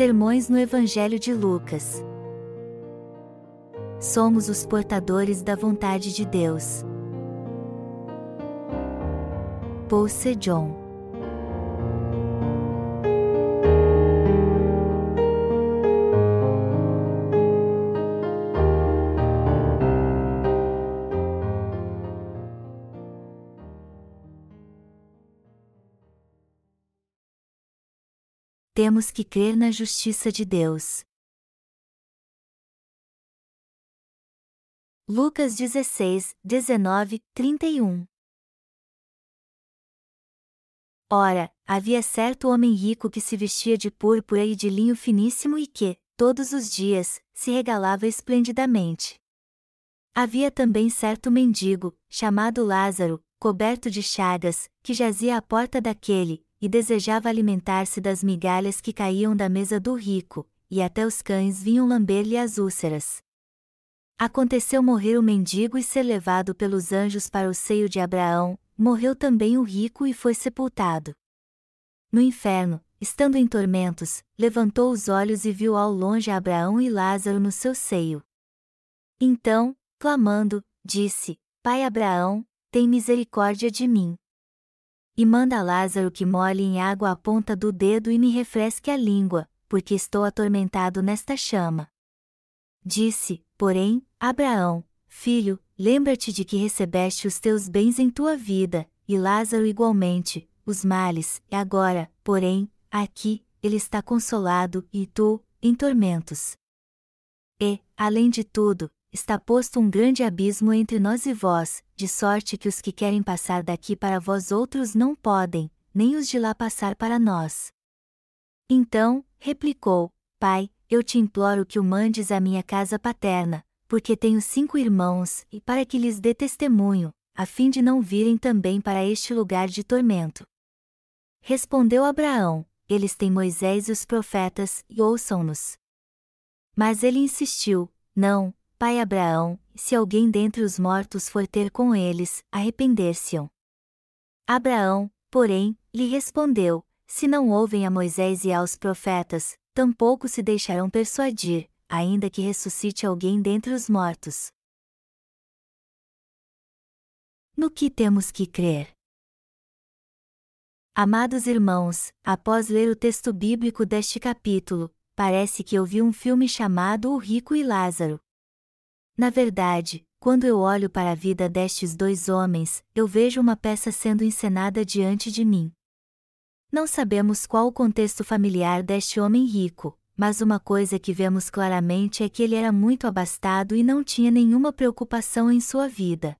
Sermões no Evangelho de Lucas. Somos os portadores da vontade de Deus. Paul Sejong temos que crer na justiça de Deus. Lucas 16, 19, 31 Ora, havia certo homem rico que se vestia de púrpura e de linho finíssimo e que, todos os dias, se regalava esplendidamente. Havia também certo mendigo, chamado Lázaro, coberto de chagas, que jazia à porta daquele, e desejava alimentar-se das migalhas que caíam da mesa do rico, e até os cães vinham lamber-lhe as úlceras. Aconteceu morrer o mendigo e ser levado pelos anjos para o seio de Abraão, morreu também o rico e foi sepultado. No inferno, estando em tormentos, levantou os olhos e viu ao longe Abraão e Lázaro no seu seio. Então, clamando, disse: Pai Abraão, tem misericórdia de mim e manda Lázaro que molhe em água a ponta do dedo e me refresque a língua, porque estou atormentado nesta chama. Disse, porém, Abraão, filho, lembra-te de que recebeste os teus bens em tua vida, e Lázaro igualmente, os males, e agora, porém, aqui, ele está consolado, e tu, em tormentos. E, além de tudo, está posto um grande abismo entre nós e vós, de sorte que os que querem passar daqui para vós outros não podem, nem os de lá passar para nós. Então, replicou, Pai, eu te imploro que o mandes à minha casa paterna, porque tenho cinco irmãos, e para que lhes dê testemunho, a fim de não virem também para este lugar de tormento. Respondeu Abraão: Eles têm Moisés e os profetas, e ouçam-nos. Mas ele insistiu: Não, pai Abraão, se alguém dentre os mortos for ter com eles, arrepender-se-ão. Abraão, porém, lhe respondeu: Se não ouvem a Moisés e aos profetas, tampouco se deixarão persuadir, ainda que ressuscite alguém dentre os mortos. No que temos que crer? Amados irmãos, após ler o texto bíblico deste capítulo, parece que eu vi um filme chamado O Rico e Lázaro. Na verdade, quando eu olho para a vida destes dois homens, eu vejo uma peça sendo encenada diante de mim. Não sabemos qual o contexto familiar deste homem rico, mas uma coisa que vemos claramente é que ele era muito abastado e não tinha nenhuma preocupação em sua vida.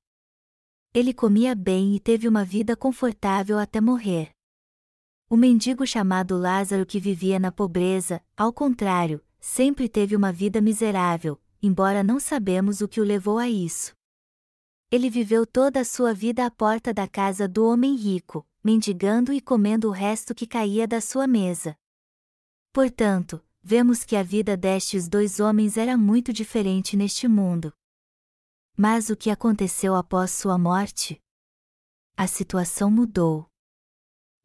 Ele comia bem e teve uma vida confortável até morrer. O mendigo chamado Lázaro que vivia na pobreza, ao contrário, sempre teve uma vida miserável, embora não sabemos o que o levou a isso. Ele viveu toda a sua vida à porta da casa do homem rico, mendigando e comendo o resto que caía da sua mesa. Portanto, vemos que a vida destes dois homens era muito diferente neste mundo. Mas o que aconteceu após sua morte? A situação mudou.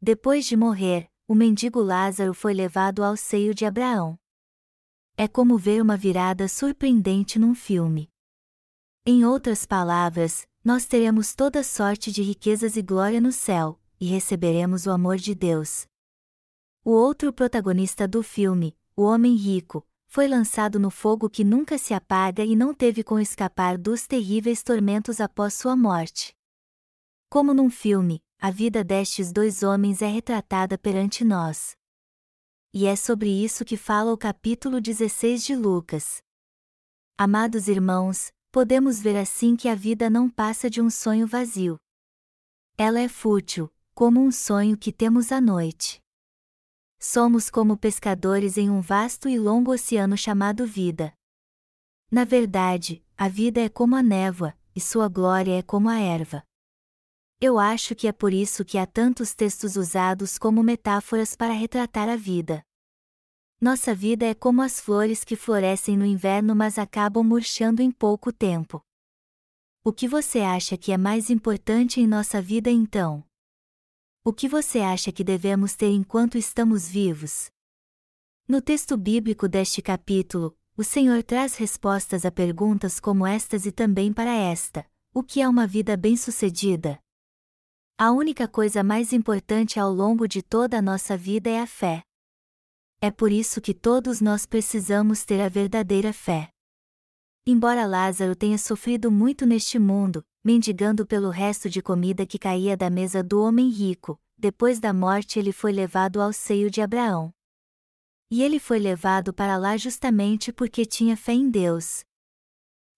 Depois de morrer, o mendigo Lázaro foi levado ao seio de Abraão é como ver uma virada surpreendente num filme. Em outras palavras, nós teremos toda sorte de riquezas e glória no céu, e receberemos o amor de Deus. O outro protagonista do filme, o homem rico, foi lançado no fogo que nunca se apaga e não teve como escapar dos terríveis tormentos após sua morte. Como num filme, a vida destes dois homens é retratada perante nós e é sobre isso que fala o capítulo 16 de Lucas. Amados irmãos, podemos ver assim que a vida não passa de um sonho vazio. Ela é fútil, como um sonho que temos à noite. Somos como pescadores em um vasto e longo oceano chamado vida. Na verdade, a vida é como a névoa, e sua glória é como a erva. Eu acho que é por isso que há tantos textos usados como metáforas para retratar a vida. Nossa vida é como as flores que florescem no inverno mas acabam murchando em pouco tempo. O que você acha que é mais importante em nossa vida então? O que você acha que devemos ter enquanto estamos vivos? No texto bíblico deste capítulo, o Senhor traz respostas a perguntas como estas e também para esta: o que é uma vida bem-sucedida? A única coisa mais importante ao longo de toda a nossa vida é a fé. É por isso que todos nós precisamos ter a verdadeira fé. Embora Lázaro tenha sofrido muito neste mundo, mendigando pelo resto de comida que caía da mesa do homem rico, depois da morte ele foi levado ao seio de Abraão. E ele foi levado para lá justamente porque tinha fé em Deus.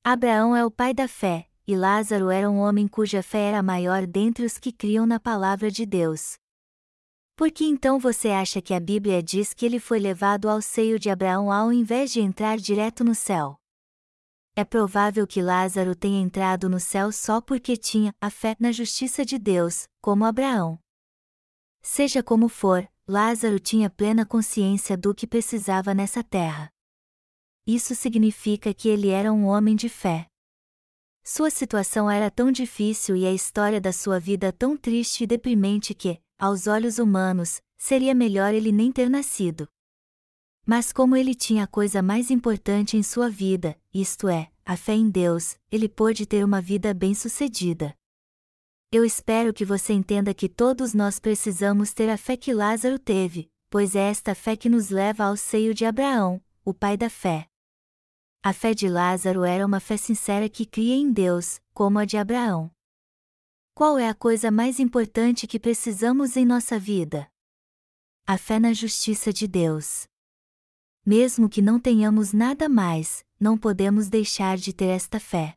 Abraão é o pai da fé, e Lázaro era um homem cuja fé era maior dentre os que criam na palavra de Deus. Por que então você acha que a Bíblia diz que ele foi levado ao seio de Abraão ao invés de entrar direto no céu? É provável que Lázaro tenha entrado no céu só porque tinha a fé na justiça de Deus, como Abraão. Seja como for, Lázaro tinha plena consciência do que precisava nessa terra. Isso significa que ele era um homem de fé. Sua situação era tão difícil e a história da sua vida tão triste e deprimente que, aos olhos humanos, seria melhor ele nem ter nascido. Mas como ele tinha a coisa mais importante em sua vida, isto é, a fé em Deus, ele pôde ter uma vida bem-sucedida. Eu espero que você entenda que todos nós precisamos ter a fé que Lázaro teve, pois é esta fé que nos leva ao seio de Abraão, o pai da fé. A fé de Lázaro era uma fé sincera que cria em Deus, como a de Abraão. Qual é a coisa mais importante que precisamos em nossa vida? A fé na justiça de Deus. Mesmo que não tenhamos nada mais, não podemos deixar de ter esta fé.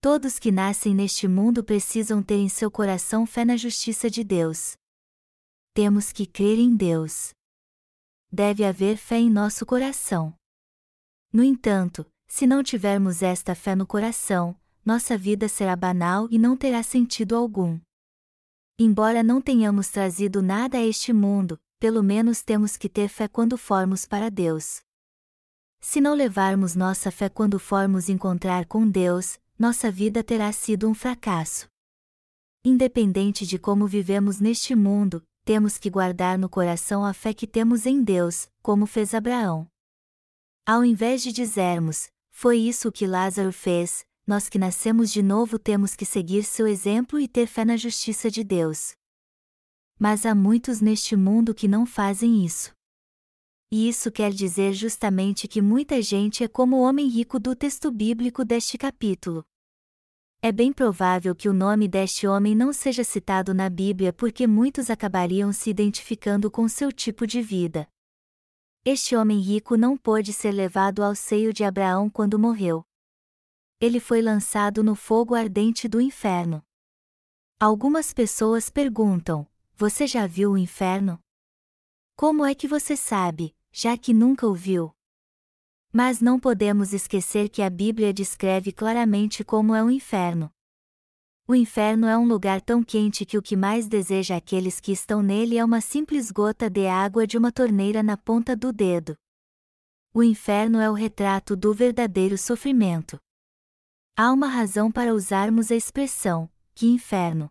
Todos que nascem neste mundo precisam ter em seu coração fé na justiça de Deus. Temos que crer em Deus. Deve haver fé em nosso coração. No entanto, se não tivermos esta fé no coração, nossa vida será banal e não terá sentido algum. Embora não tenhamos trazido nada a este mundo, pelo menos temos que ter fé quando formos para Deus. Se não levarmos nossa fé quando formos encontrar com Deus, nossa vida terá sido um fracasso. Independente de como vivemos neste mundo, temos que guardar no coração a fé que temos em Deus, como fez Abraão. Ao invés de dizermos, foi isso que Lázaro fez, nós que nascemos de novo temos que seguir seu exemplo e ter fé na justiça de Deus. Mas há muitos neste mundo que não fazem isso. E isso quer dizer justamente que muita gente é como o homem rico do texto bíblico deste capítulo. É bem provável que o nome deste homem não seja citado na Bíblia porque muitos acabariam se identificando com seu tipo de vida. Este homem rico não pôde ser levado ao seio de Abraão quando morreu. Ele foi lançado no fogo ardente do inferno. Algumas pessoas perguntam: Você já viu o inferno? Como é que você sabe? já que nunca o viu. Mas não podemos esquecer que a Bíblia descreve claramente como é o inferno. O inferno é um lugar tão quente que o que mais deseja aqueles que estão nele é uma simples gota de água de uma torneira na ponta do dedo. O inferno é o retrato do verdadeiro sofrimento. Há uma razão para usarmos a expressão, que inferno.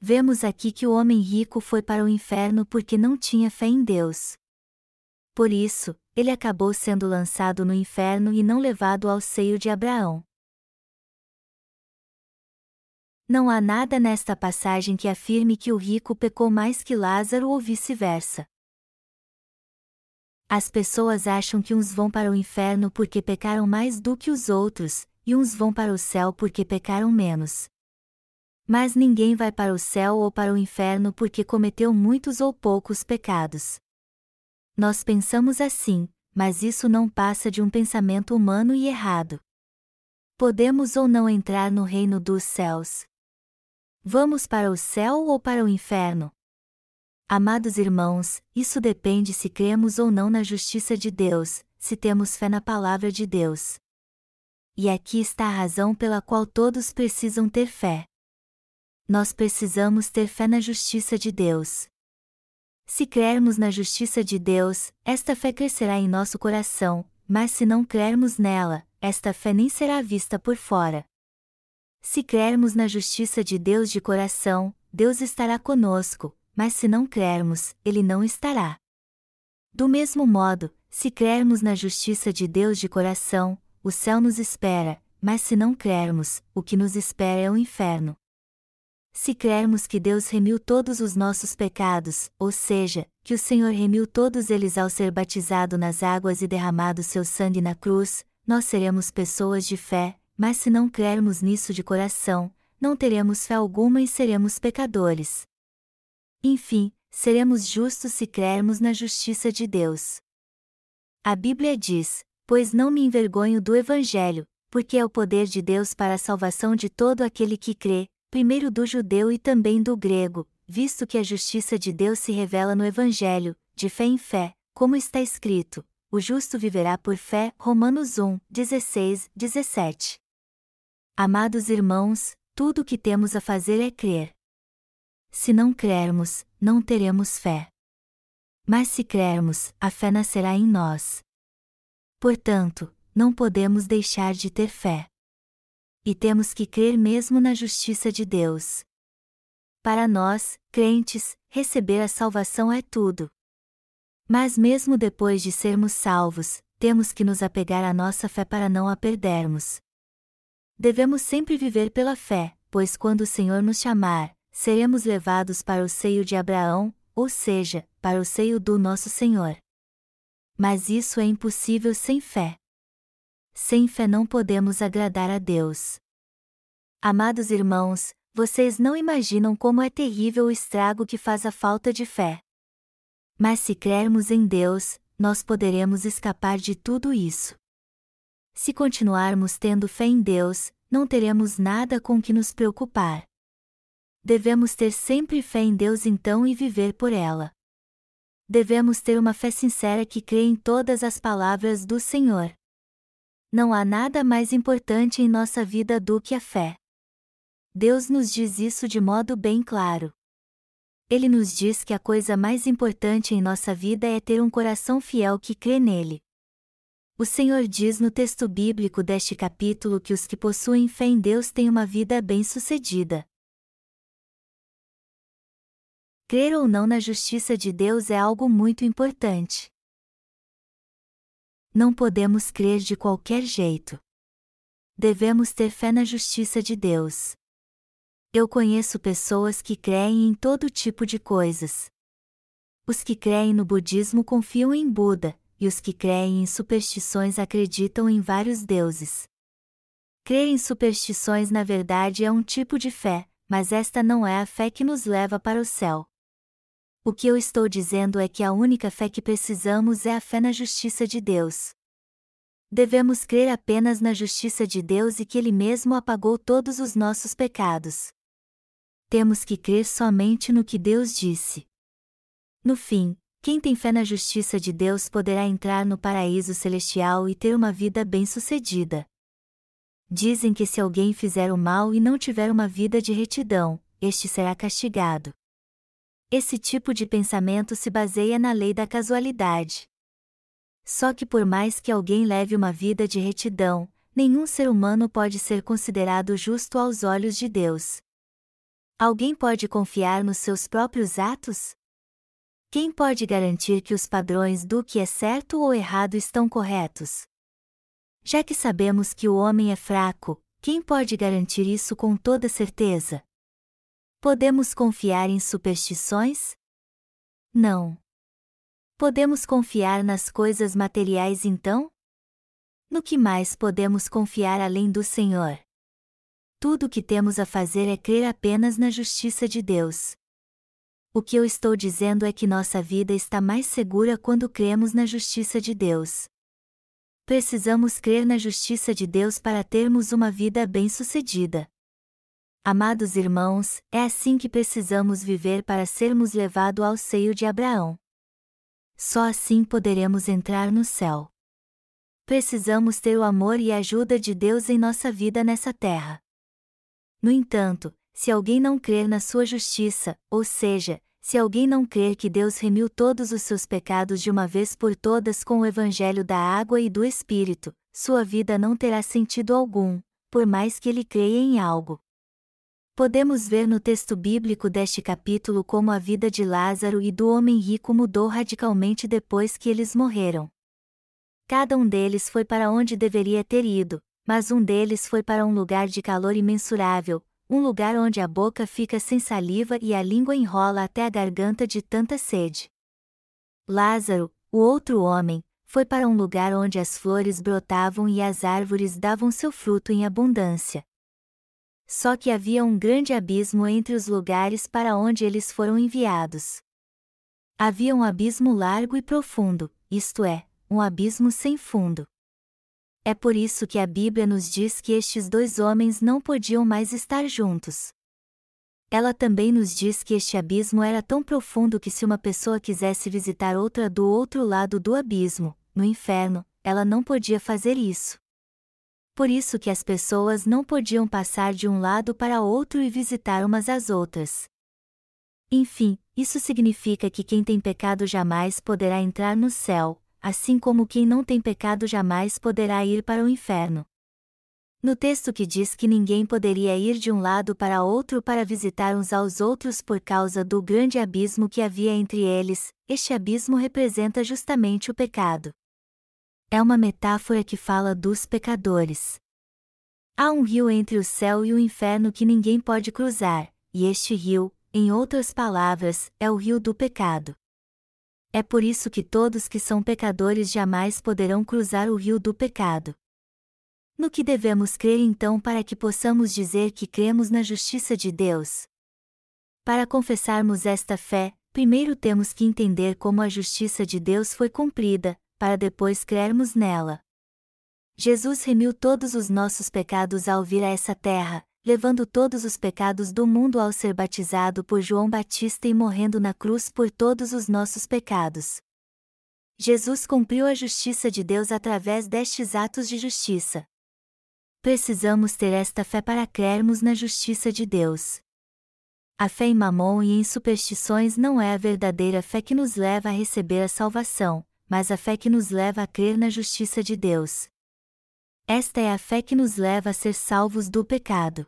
Vemos aqui que o homem rico foi para o inferno porque não tinha fé em Deus. Por isso, ele acabou sendo lançado no inferno e não levado ao seio de Abraão. Não há nada nesta passagem que afirme que o rico pecou mais que Lázaro ou vice-versa. As pessoas acham que uns vão para o inferno porque pecaram mais do que os outros, e uns vão para o céu porque pecaram menos. Mas ninguém vai para o céu ou para o inferno porque cometeu muitos ou poucos pecados. Nós pensamos assim, mas isso não passa de um pensamento humano e errado. Podemos ou não entrar no reino dos céus. Vamos para o céu ou para o inferno? Amados irmãos, isso depende se cremos ou não na justiça de Deus, se temos fé na palavra de Deus. E aqui está a razão pela qual todos precisam ter fé. Nós precisamos ter fé na justiça de Deus. Se crermos na justiça de Deus, esta fé crescerá em nosso coração, mas se não crermos nela, esta fé nem será vista por fora. Se crermos na justiça de Deus de coração, Deus estará conosco, mas se não crermos, Ele não estará. Do mesmo modo, se crermos na justiça de Deus de coração, o céu nos espera, mas se não crermos, o que nos espera é o inferno. Se crermos que Deus remiu todos os nossos pecados, ou seja, que o Senhor remiu todos eles ao ser batizado nas águas e derramado seu sangue na cruz, nós seremos pessoas de fé, mas se não crermos nisso de coração, não teremos fé alguma e seremos pecadores. Enfim, seremos justos se crermos na justiça de Deus. A Bíblia diz: Pois não me envergonho do Evangelho, porque é o poder de Deus para a salvação de todo aquele que crê, primeiro do judeu e também do grego, visto que a justiça de Deus se revela no Evangelho, de fé em fé, como está escrito: O justo viverá por fé. Romanos 1, 16, 17. Amados irmãos, tudo o que temos a fazer é crer. Se não crermos, não teremos fé. Mas se crermos, a fé nascerá em nós. Portanto, não podemos deixar de ter fé. E temos que crer mesmo na justiça de Deus. Para nós, crentes, receber a salvação é tudo. Mas mesmo depois de sermos salvos, temos que nos apegar à nossa fé para não a perdermos. Devemos sempre viver pela fé, pois quando o Senhor nos chamar, seremos levados para o seio de Abraão, ou seja, para o seio do nosso Senhor. Mas isso é impossível sem fé. Sem fé não podemos agradar a Deus. Amados irmãos, vocês não imaginam como é terrível o estrago que faz a falta de fé. Mas se crermos em Deus, nós poderemos escapar de tudo isso. Se continuarmos tendo fé em Deus, não teremos nada com que nos preocupar devemos ter sempre fé em Deus então e viver por ela. Devemos ter uma fé sincera que crê em todas as palavras do Senhor. Não há nada mais importante em nossa vida do que a fé. Deus nos diz isso de modo bem claro. Ele nos diz que a coisa mais importante em nossa vida é ter um coração fiel que crê nele. O Senhor diz no texto bíblico deste capítulo que os que possuem fé em Deus têm uma vida bem-sucedida. Crer ou não na justiça de Deus é algo muito importante. Não podemos crer de qualquer jeito. Devemos ter fé na justiça de Deus. Eu conheço pessoas que creem em todo tipo de coisas. Os que creem no budismo confiam em Buda, e os que creem em superstições acreditam em vários deuses. Crer em superstições na verdade é um tipo de fé, mas esta não é a fé que nos leva para o céu. O que eu estou dizendo é que a única fé que precisamos é a fé na justiça de Deus. Devemos crer apenas na justiça de Deus e que Ele mesmo apagou todos os nossos pecados. Temos que crer somente no que Deus disse. No fim, quem tem fé na justiça de Deus poderá entrar no paraíso celestial e ter uma vida bem-sucedida. Dizem que se alguém fizer o mal e não tiver uma vida de retidão, este será castigado. Esse tipo de pensamento se baseia na lei da casualidade. Só que por mais que alguém leve uma vida de retidão, nenhum ser humano pode ser considerado justo aos olhos de Deus. Alguém pode confiar nos seus próprios atos? Quem pode garantir que os padrões do que é certo ou errado estão corretos? Já que sabemos que o homem é fraco, quem pode garantir isso com toda certeza? Podemos confiar em superstições? Não. Podemos confiar nas coisas materiais então? No que mais podemos confiar além do Senhor? Tudo o que temos a fazer é crer apenas na justiça de Deus. O que eu estou dizendo é que nossa vida está mais segura quando cremos na justiça de Deus. Precisamos crer na justiça de Deus para termos uma vida bem-sucedida. Amados irmãos, é assim que precisamos viver para sermos levados ao seio de Abraão. Só assim poderemos entrar no céu. Precisamos ter o amor e a ajuda de Deus em nossa vida nessa terra. No entanto, se alguém não crer na sua justiça, ou seja, se alguém não crer que Deus remiu todos os seus pecados de uma vez por todas com o evangelho da água e do Espírito, sua vida não terá sentido algum, por mais que ele creia em algo. Podemos ver no texto bíblico deste capítulo como a vida de Lázaro e do homem rico mudou radicalmente depois que eles morreram. Cada um deles foi para onde deveria ter ido, mas um deles foi para um lugar de calor imensurável, um lugar onde a boca fica sem saliva e a língua enrola até a garganta de tanta sede. Lázaro, o outro homem, foi para um lugar onde as flores brotavam e as árvores davam seu fruto em abundância. Só que havia um grande abismo entre os lugares para onde eles foram enviados. Havia um abismo largo e profundo, isto é, um abismo sem fundo. É por isso que a Bíblia nos diz que estes dois homens não podiam mais estar juntos. Ela também nos diz que este abismo era tão profundo que se uma pessoa quisesse visitar outra do outro lado do abismo, no inferno, ela não podia fazer isso. Por isso que as pessoas não podiam passar de um lado para outro e visitar umas às outras. Enfim, isso significa que quem tem pecado jamais poderá entrar no céu, assim como quem não tem pecado jamais poderá ir para o inferno. No texto que diz que ninguém poderia ir de um lado para outro para visitar uns aos outros por causa do grande abismo que havia entre eles, este abismo representa justamente o pecado. É uma metáfora que fala dos pecadores. Há um rio entre o céu e o inferno que ninguém pode cruzar, e este rio, em outras palavras, é o rio do pecado. É por isso que todos que são pecadores jamais poderão cruzar o rio do pecado. No que devemos crer então para que possamos dizer que cremos na justiça de Deus? Para confessarmos esta fé, primeiro temos que entender como a justiça de Deus foi cumprida, para depois crermos nela. Jesus remiu todos os nossos pecados ao vir a essa terra, levando todos os pecados do mundo ao ser batizado por João Batista e morrendo na cruz por todos os nossos pecados. Jesus cumpriu a justiça de Deus através destes atos de justiça. Precisamos ter esta fé para crermos na justiça de Deus. A fé em mamon e em superstições não é a verdadeira fé que nos leva a receber a salvação, mas a fé que nos leva a crer na justiça de Deus. Esta é a fé que nos leva a ser salvos do pecado.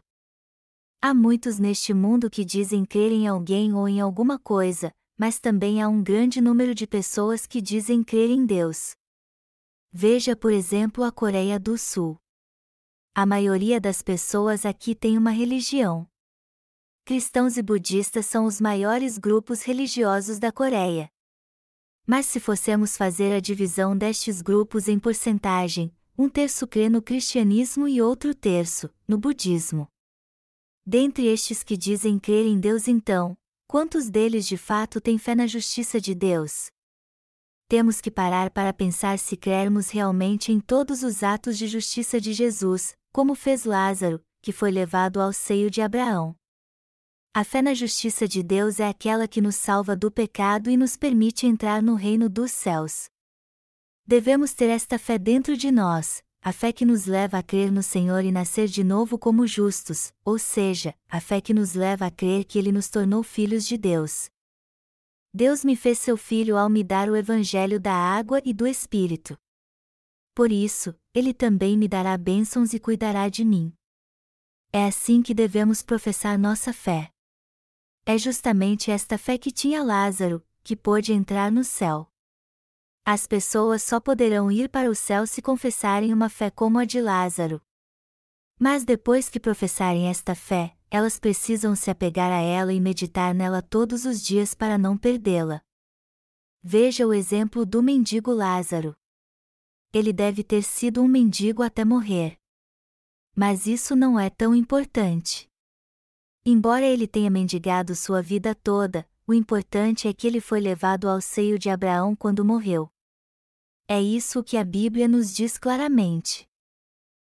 Há muitos neste mundo que dizem crer em alguém ou em alguma coisa, mas também há um grande número de pessoas que dizem crer em Deus. Veja, por exemplo, a Coreia do Sul. A maioria das pessoas aqui tem uma religião. Cristãos e budistas são os maiores grupos religiosos da Coreia. Mas se fossemos fazer a divisão destes grupos em porcentagem, um terço crê no cristianismo e outro terço, no budismo. Dentre estes que dizem crer em Deus, então, quantos deles de fato têm fé na justiça de Deus? Temos que parar para pensar se crermos realmente em todos os atos de justiça de Jesus, como fez Lázaro, que foi levado ao seio de Abraão. A fé na justiça de Deus é aquela que nos salva do pecado e nos permite entrar no reino dos céus. Devemos ter esta fé dentro de nós, a fé que nos leva a crer no Senhor e nascer de novo como justos, ou seja, a fé que nos leva a crer que Ele nos tornou filhos de Deus. Deus me fez seu filho ao me dar o Evangelho da água e do Espírito. Por isso, Ele também me dará bênçãos e cuidará de mim. É assim que devemos professar nossa fé. É justamente esta fé que tinha Lázaro, que pôde entrar no céu. As pessoas só poderão ir para o céu se confessarem uma fé como a de Lázaro. Mas depois que professarem esta fé, elas precisam se apegar a ela e meditar nela todos os dias para não perdê-la. Veja o exemplo do mendigo Lázaro. Ele deve ter sido um mendigo até morrer. Mas isso não é tão importante. Embora ele tenha mendigado sua vida toda, o importante é que ele foi levado ao seio de Abraão quando morreu. É isso que a Bíblia nos diz claramente.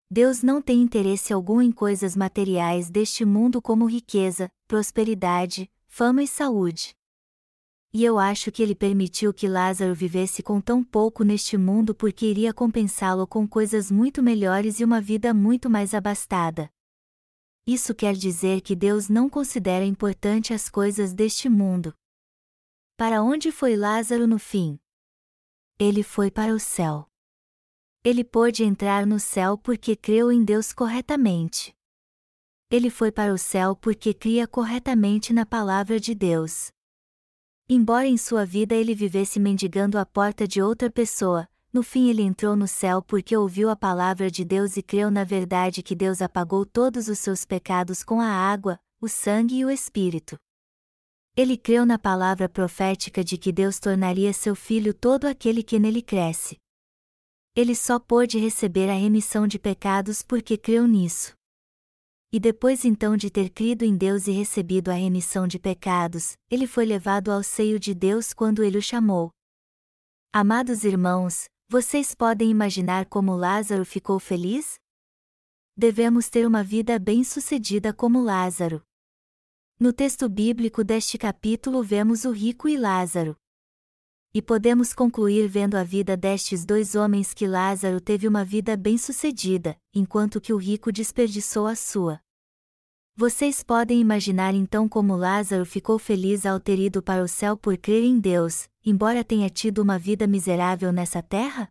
Deus não tem interesse algum em coisas materiais deste mundo como riqueza, prosperidade, fama e saúde. E eu acho que ele permitiu que Lázaro vivesse com tão pouco neste mundo porque iria compensá-lo com coisas muito melhores e uma vida muito mais abastada. Isso quer dizer que Deus não considera importante as coisas deste mundo. Para onde foi Lázaro no fim? Ele foi para o céu. Ele pôde entrar no céu porque creu em Deus corretamente. Ele foi para o céu porque cria corretamente na palavra de Deus. Embora em sua vida ele vivesse mendigando a porta de outra pessoa, no fim ele entrou no céu porque ouviu a palavra de Deus e creu na verdade que Deus apagou todos os seus pecados com a água, o sangue e o Espírito. Ele creu na palavra profética de que Deus tornaria seu filho todo aquele que nele cresce. Ele só pôde receber a remissão de pecados porque creu nisso. E depois então de ter crido em Deus e recebido a remissão de pecados, ele foi levado ao seio de Deus quando ele o chamou. Amados irmãos, vocês podem imaginar como Lázaro ficou feliz? Devemos ter uma vida bem-sucedida como Lázaro. No texto bíblico deste capítulo vemos o rico e Lázaro. E podemos concluir vendo a vida destes dois homens que Lázaro teve uma vida bem-sucedida, enquanto que o rico desperdiçou a sua. Vocês podem imaginar então como Lázaro ficou feliz ao ter ido para o céu por crer em Deus, embora tenha tido uma vida miserável nessa terra?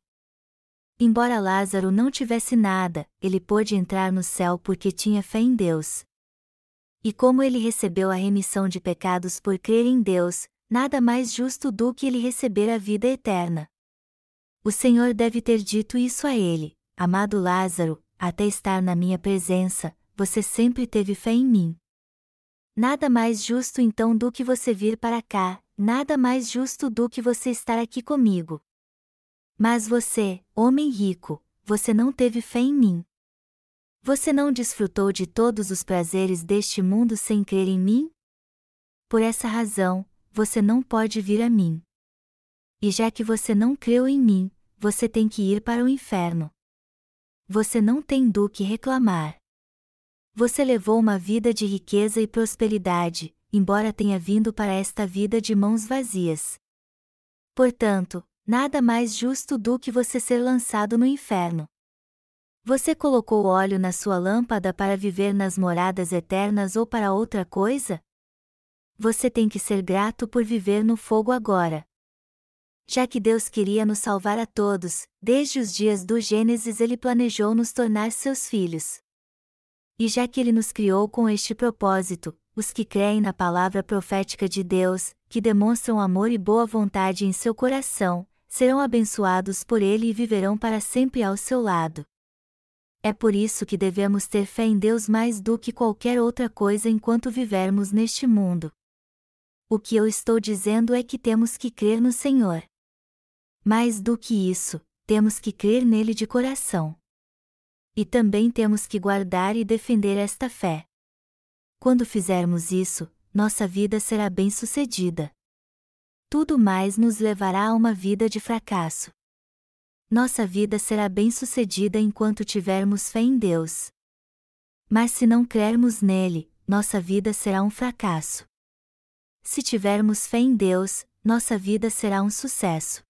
Embora Lázaro não tivesse nada, ele pôde entrar no céu porque tinha fé em Deus. E como ele recebeu a remissão de pecados por crer em Deus, nada mais justo do que ele receber a vida eterna. O Senhor deve ter dito isso a ele: Amado Lázaro, até estar na minha presença, você sempre teve fé em mim. Nada mais justo então do que você vir para cá, nada mais justo do que você estar aqui comigo. Mas você, homem rico, você não teve fé em mim. Você não desfrutou de todos os prazeres deste mundo sem crer em mim? Por essa razão, você não pode vir a mim. E já que você não creu em mim, você tem que ir para o inferno. Você não tem do que reclamar. Você levou uma vida de riqueza e prosperidade, embora tenha vindo para esta vida de mãos vazias. Portanto, nada mais justo do que você ser lançado no inferno. Você colocou óleo na sua lâmpada para viver nas moradas eternas ou para outra coisa? você tem que ser grato por viver no fogo agora. Já que Deus queria nos salvar a todos, desde os dias do Gênesis ele planejou nos tornar seus filhos. E já que ele nos criou com este propósito, os que creem na palavra profética de Deus, que demonstram amor e boa vontade em seu coração, serão abençoados por ele e viverão para sempre ao seu lado. É por isso que devemos ter fé em Deus mais do que qualquer outra coisa enquanto vivermos neste mundo. O que eu estou dizendo é que temos que crer no Senhor. Mais do que isso, temos que crer nele de coração. E também temos que guardar e defender esta fé. Quando fizermos isso, nossa vida será bem-sucedida. Tudo mais nos levará a uma vida de fracasso. Nossa vida será bem-sucedida enquanto tivermos fé em Deus. Mas se não crermos nele, nossa vida será um fracasso. Se tivermos fé em Deus, nossa vida será um sucesso.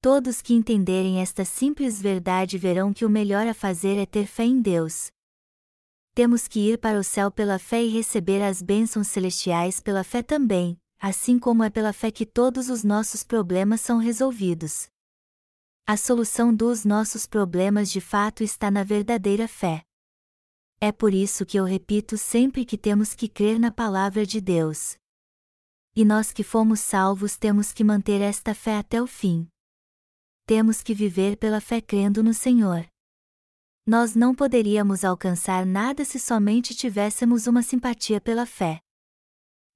Todos que entenderem esta simples verdade verão que o melhor a fazer é ter fé em Deus. Temos que ir para o céu pela fé e receber as bênçãos celestiais pela fé também, assim como é pela fé que todos os nossos problemas são resolvidos. A solução dos nossos problemas de fato está na verdadeira fé. É por isso que eu repito sempre que temos que crer na palavra de Deus. E nós que fomos salvos temos que manter esta fé até o fim. Temos que viver pela fé crendo no Senhor. Nós não poderíamos alcançar nada se somente tivéssemos uma simpatia pela fé.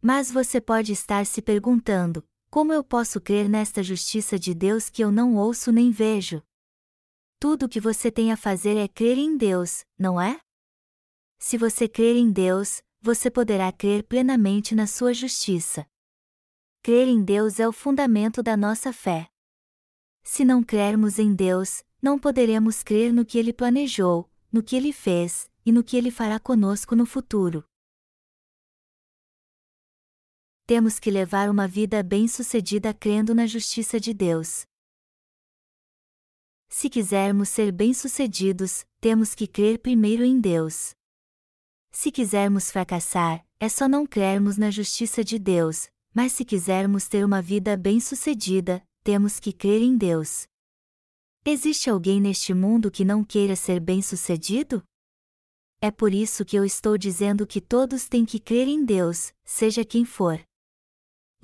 Mas você pode estar se perguntando: como eu posso crer nesta justiça de Deus que eu não ouço nem vejo? Tudo o que você tem a fazer é crer em Deus, não é? Se você crer em Deus, você poderá crer plenamente na sua justiça. Crer em Deus é o fundamento da nossa fé. Se não crermos em Deus, não poderemos crer no que Ele planejou, no que Ele fez, e no que Ele fará conosco no futuro. Temos que levar uma vida bem-sucedida crendo na justiça de Deus. Se quisermos ser bem-sucedidos, temos que crer primeiro em Deus. Se quisermos fracassar, é só não crermos na justiça de Deus, mas se quisermos ter uma vida bem-sucedida, temos que crer em Deus. Existe alguém neste mundo que não queira ser bem-sucedido? é por isso que eu estou dizendo que todos têm que crer em Deus, seja quem for.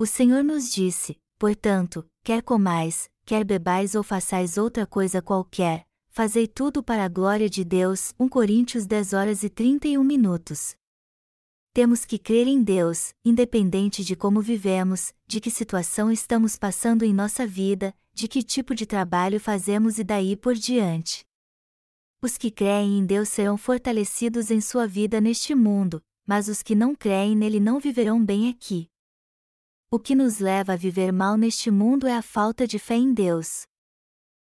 O Senhor nos disse, portanto, quer comais, quer bebais ou façais outra coisa qualquer, fazei tudo para a glória de Deus. 1 Coríntios 10 horas e 31 minutos. Temos que crer em Deus, independente de como vivemos, de que situação estamos passando em nossa vida, de que tipo de trabalho fazemos e daí por diante. Os que creem em Deus serão fortalecidos em sua vida neste mundo, mas os que não creem nele não viverão bem aqui. O que nos leva a viver mal neste mundo é a falta de fé em Deus.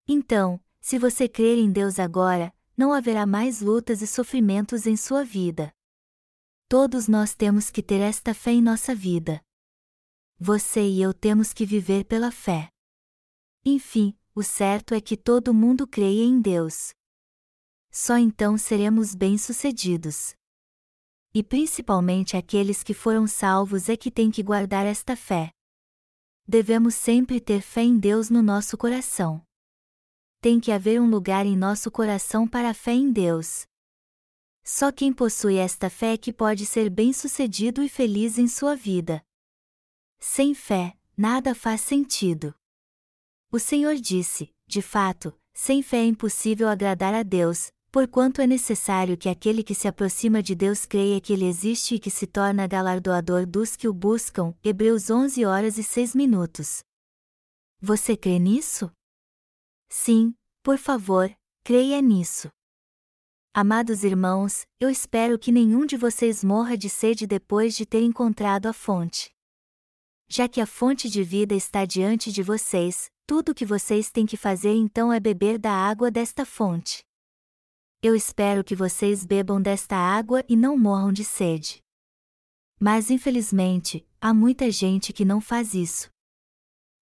Então, se você crer em Deus agora, não haverá mais lutas e sofrimentos em sua vida. Todos nós temos que ter esta fé em nossa vida. Você e eu temos que viver pela fé. Enfim, o certo é que todo mundo creia em Deus. Só então seremos bem-sucedidos. E principalmente aqueles que foram salvos é que têm que guardar esta fé. Devemos sempre ter fé em Deus no nosso coração. Tem que haver um lugar em nosso coração para a fé em Deus. Só quem possui esta fé é que pode ser bem-sucedido e feliz em sua vida. Sem fé, nada faz sentido. O Senhor disse: de fato, sem fé é impossível agradar a Deus, porquanto é necessário que aquele que se aproxima de Deus creia que Ele existe e que se torna galardoador dos que o buscam. Hebreus 11 horas e 6 minutos. Você crê nisso? Sim, por favor, creia nisso. Amados irmãos, eu espero que nenhum de vocês morra de sede depois de ter encontrado a fonte. Já que a fonte de vida está diante de vocês, tudo o que vocês têm que fazer então é beber da água desta fonte. Eu espero que vocês bebam desta água e não morram de sede. Mas infelizmente, há muita gente que não faz isso.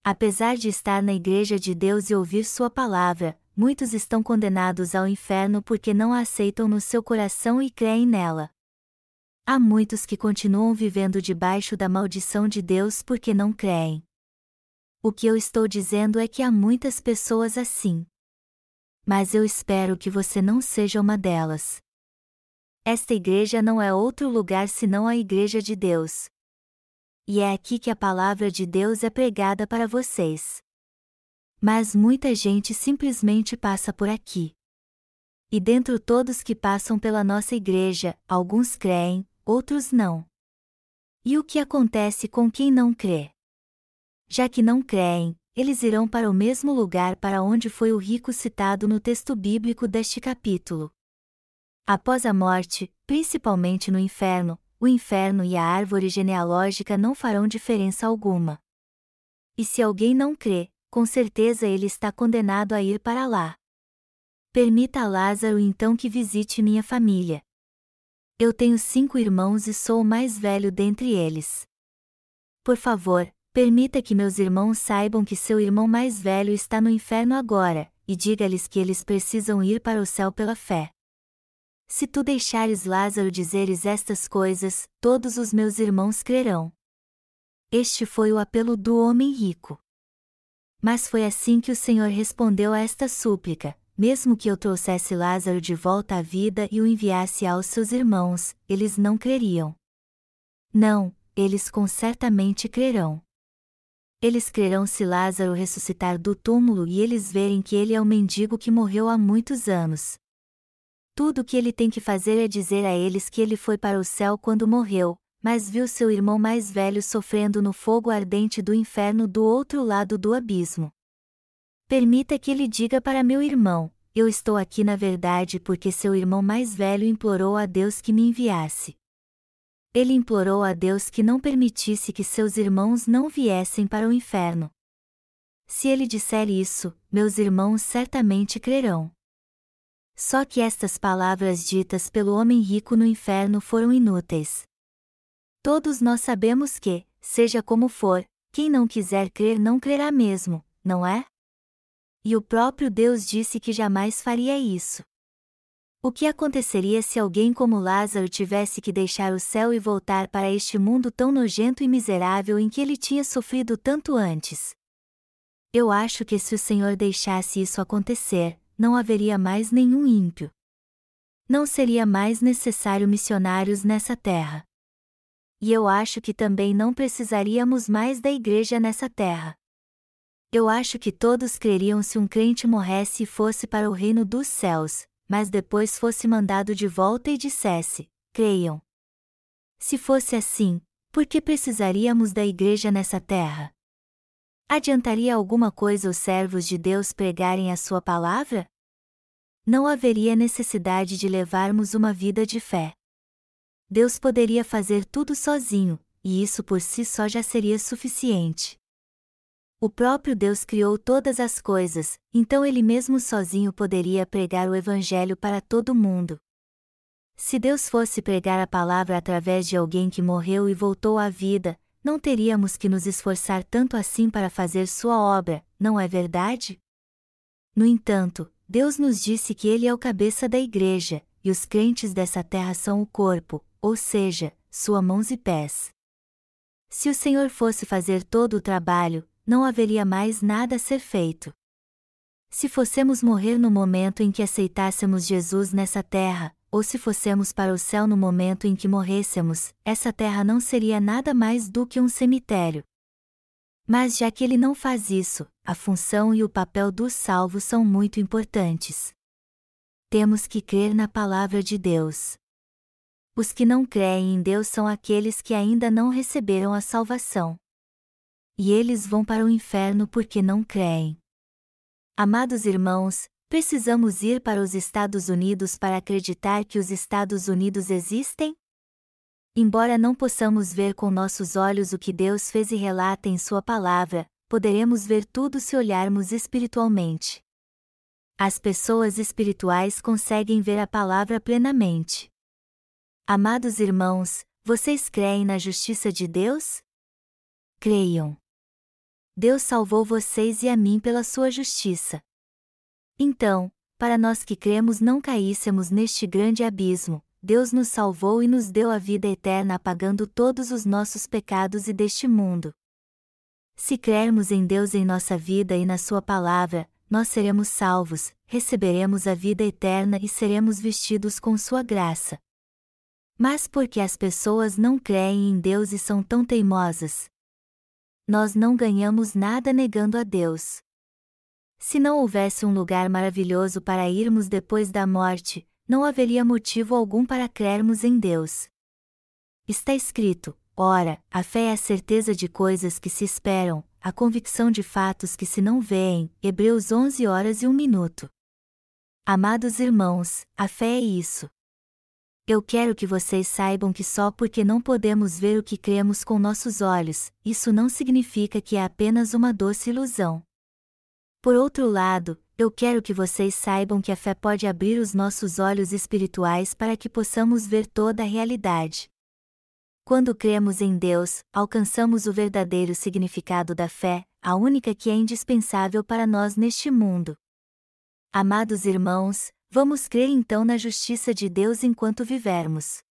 Apesar de estar na Igreja de Deus e ouvir Sua palavra, muitos estão condenados ao inferno porque não a aceitam no seu coração e creem nela. Há muitos que continuam vivendo debaixo da maldição de Deus porque não creem. O que eu estou dizendo é que há muitas pessoas assim. Mas eu espero que você não seja uma delas. Esta igreja não é outro lugar senão a Igreja de Deus. E é aqui que a palavra de Deus é pregada para vocês. Mas muita gente simplesmente passa por aqui. E dentro todos que passam pela nossa igreja, alguns creem, outros não. E o que acontece com quem não crê? Já que não creem, eles irão para o mesmo lugar para onde foi o rico citado no texto bíblico deste capítulo. Após a morte, principalmente no inferno, o inferno e a árvore genealógica não farão diferença alguma. E se alguém não crê, com certeza ele está condenado a ir para lá. Permita a Lázaro então que visite minha família. Eu tenho cinco irmãos e sou o mais velho dentre eles. Por favor, permita que meus irmãos saibam que seu irmão mais velho está no inferno agora, e diga-lhes que eles precisam ir para o céu pela fé. Se tu deixares Lázaro dizeres estas coisas, todos os meus irmãos crerão. Este foi o apelo do homem rico. Mas foi assim que o Senhor respondeu a esta súplica: mesmo que eu trouxesse Lázaro de volta à vida e o enviasse aos seus irmãos, eles não creriam. Não, eles com certamente crerão. Eles crerão se Lázaro ressuscitar do túmulo e eles verem que ele é o mendigo que morreu há muitos anos. Tudo o que ele tem que fazer é dizer a eles que ele foi para o céu quando morreu, mas viu seu irmão mais velho sofrendo no fogo ardente do inferno do outro lado do abismo. Permita que ele diga para meu irmão: Eu estou aqui na verdade porque seu irmão mais velho implorou a Deus que me enviasse. Ele implorou a Deus que não permitisse que seus irmãos não viessem para o inferno. Se ele disser isso, meus irmãos certamente crerão. Só que estas palavras ditas pelo homem rico no inferno foram inúteis. Todos nós sabemos que, seja como for, quem não quiser crer não crerá mesmo, não é? E o próprio Deus disse que jamais faria isso. O que aconteceria se alguém como Lázaro tivesse que deixar o céu e voltar para este mundo tão nojento e miserável em que ele tinha sofrido tanto antes? Eu acho que se o Senhor deixasse isso acontecer, não haveria mais nenhum ímpio. não seria mais necessário missionários nessa terra. E eu acho que também não precisaríamos mais da igreja nessa terra. Eu acho que todos creriam se um crente morresse e fosse para o reino dos céus, mas depois fosse mandado de volta e dissesse: creiam. Se fosse assim, por que precisaríamos da igreja nessa terra? Adiantaria alguma coisa os servos de Deus pregarem a sua palavra? Não haveria necessidade de levarmos uma vida de fé. Deus poderia fazer tudo sozinho, e isso por si só já seria suficiente. O próprio Deus criou todas as coisas, então ele mesmo sozinho poderia pregar o Evangelho para todo mundo. Se Deus fosse pregar a palavra através de alguém que morreu e voltou à vida, não teríamos que nos esforçar tanto assim para fazer sua obra, não é verdade? No entanto, Deus nos disse que Ele é o cabeça da igreja, e os crentes dessa terra são o corpo, ou seja, suas mãos e pés. Se o Senhor fosse fazer todo o trabalho, não haveria mais nada a ser feito. Se fossemos morrer no momento em que aceitássemos Jesus nessa terra, ou se fossemos para o céu no momento em que morrêssemos, essa terra não seria nada mais do que um cemitério. Mas já que ele não faz isso, a função e o papel dos salvos são muito importantes. Temos que crer na palavra de Deus. Os que não creem em Deus são aqueles que ainda não receberam a salvação. E eles vão para o inferno porque não creem. Amados irmãos, Precisamos ir para os Estados Unidos para acreditar que os Estados Unidos existem? Embora não possamos ver com nossos olhos o que Deus fez e relata em Sua palavra, poderemos ver tudo se olharmos espiritualmente. As pessoas espirituais conseguem ver a palavra plenamente. Amados irmãos, vocês creem na justiça de Deus? Creiam. Deus salvou vocês e a mim pela sua justiça. Então, para nós que cremos não caíssemos neste grande abismo, Deus nos salvou e nos deu a vida eterna apagando todos os nossos pecados e deste mundo. Se crermos em Deus em nossa vida e na Sua palavra, nós seremos salvos, receberemos a vida eterna e seremos vestidos com Sua graça. Mas por que as pessoas não creem em Deus e são tão teimosas? Nós não ganhamos nada negando a Deus. Se não houvesse um lugar maravilhoso para irmos depois da morte, não haveria motivo algum para crermos em Deus. Está escrito: ora, a fé é a certeza de coisas que se esperam, a convicção de fatos que se não veem. Hebreus 11 horas e 1 minuto. Amados irmãos, a fé é isso. Eu quero que vocês saibam que só porque não podemos ver o que cremos com nossos olhos, isso não significa que é apenas uma doce ilusão. Por outro lado, eu quero que vocês saibam que a fé pode abrir os nossos olhos espirituais para que possamos ver toda a realidade. Quando cremos em Deus, alcançamos o verdadeiro significado da fé, a única que é indispensável para nós neste mundo. Amados irmãos, vamos crer então na justiça de Deus enquanto vivermos.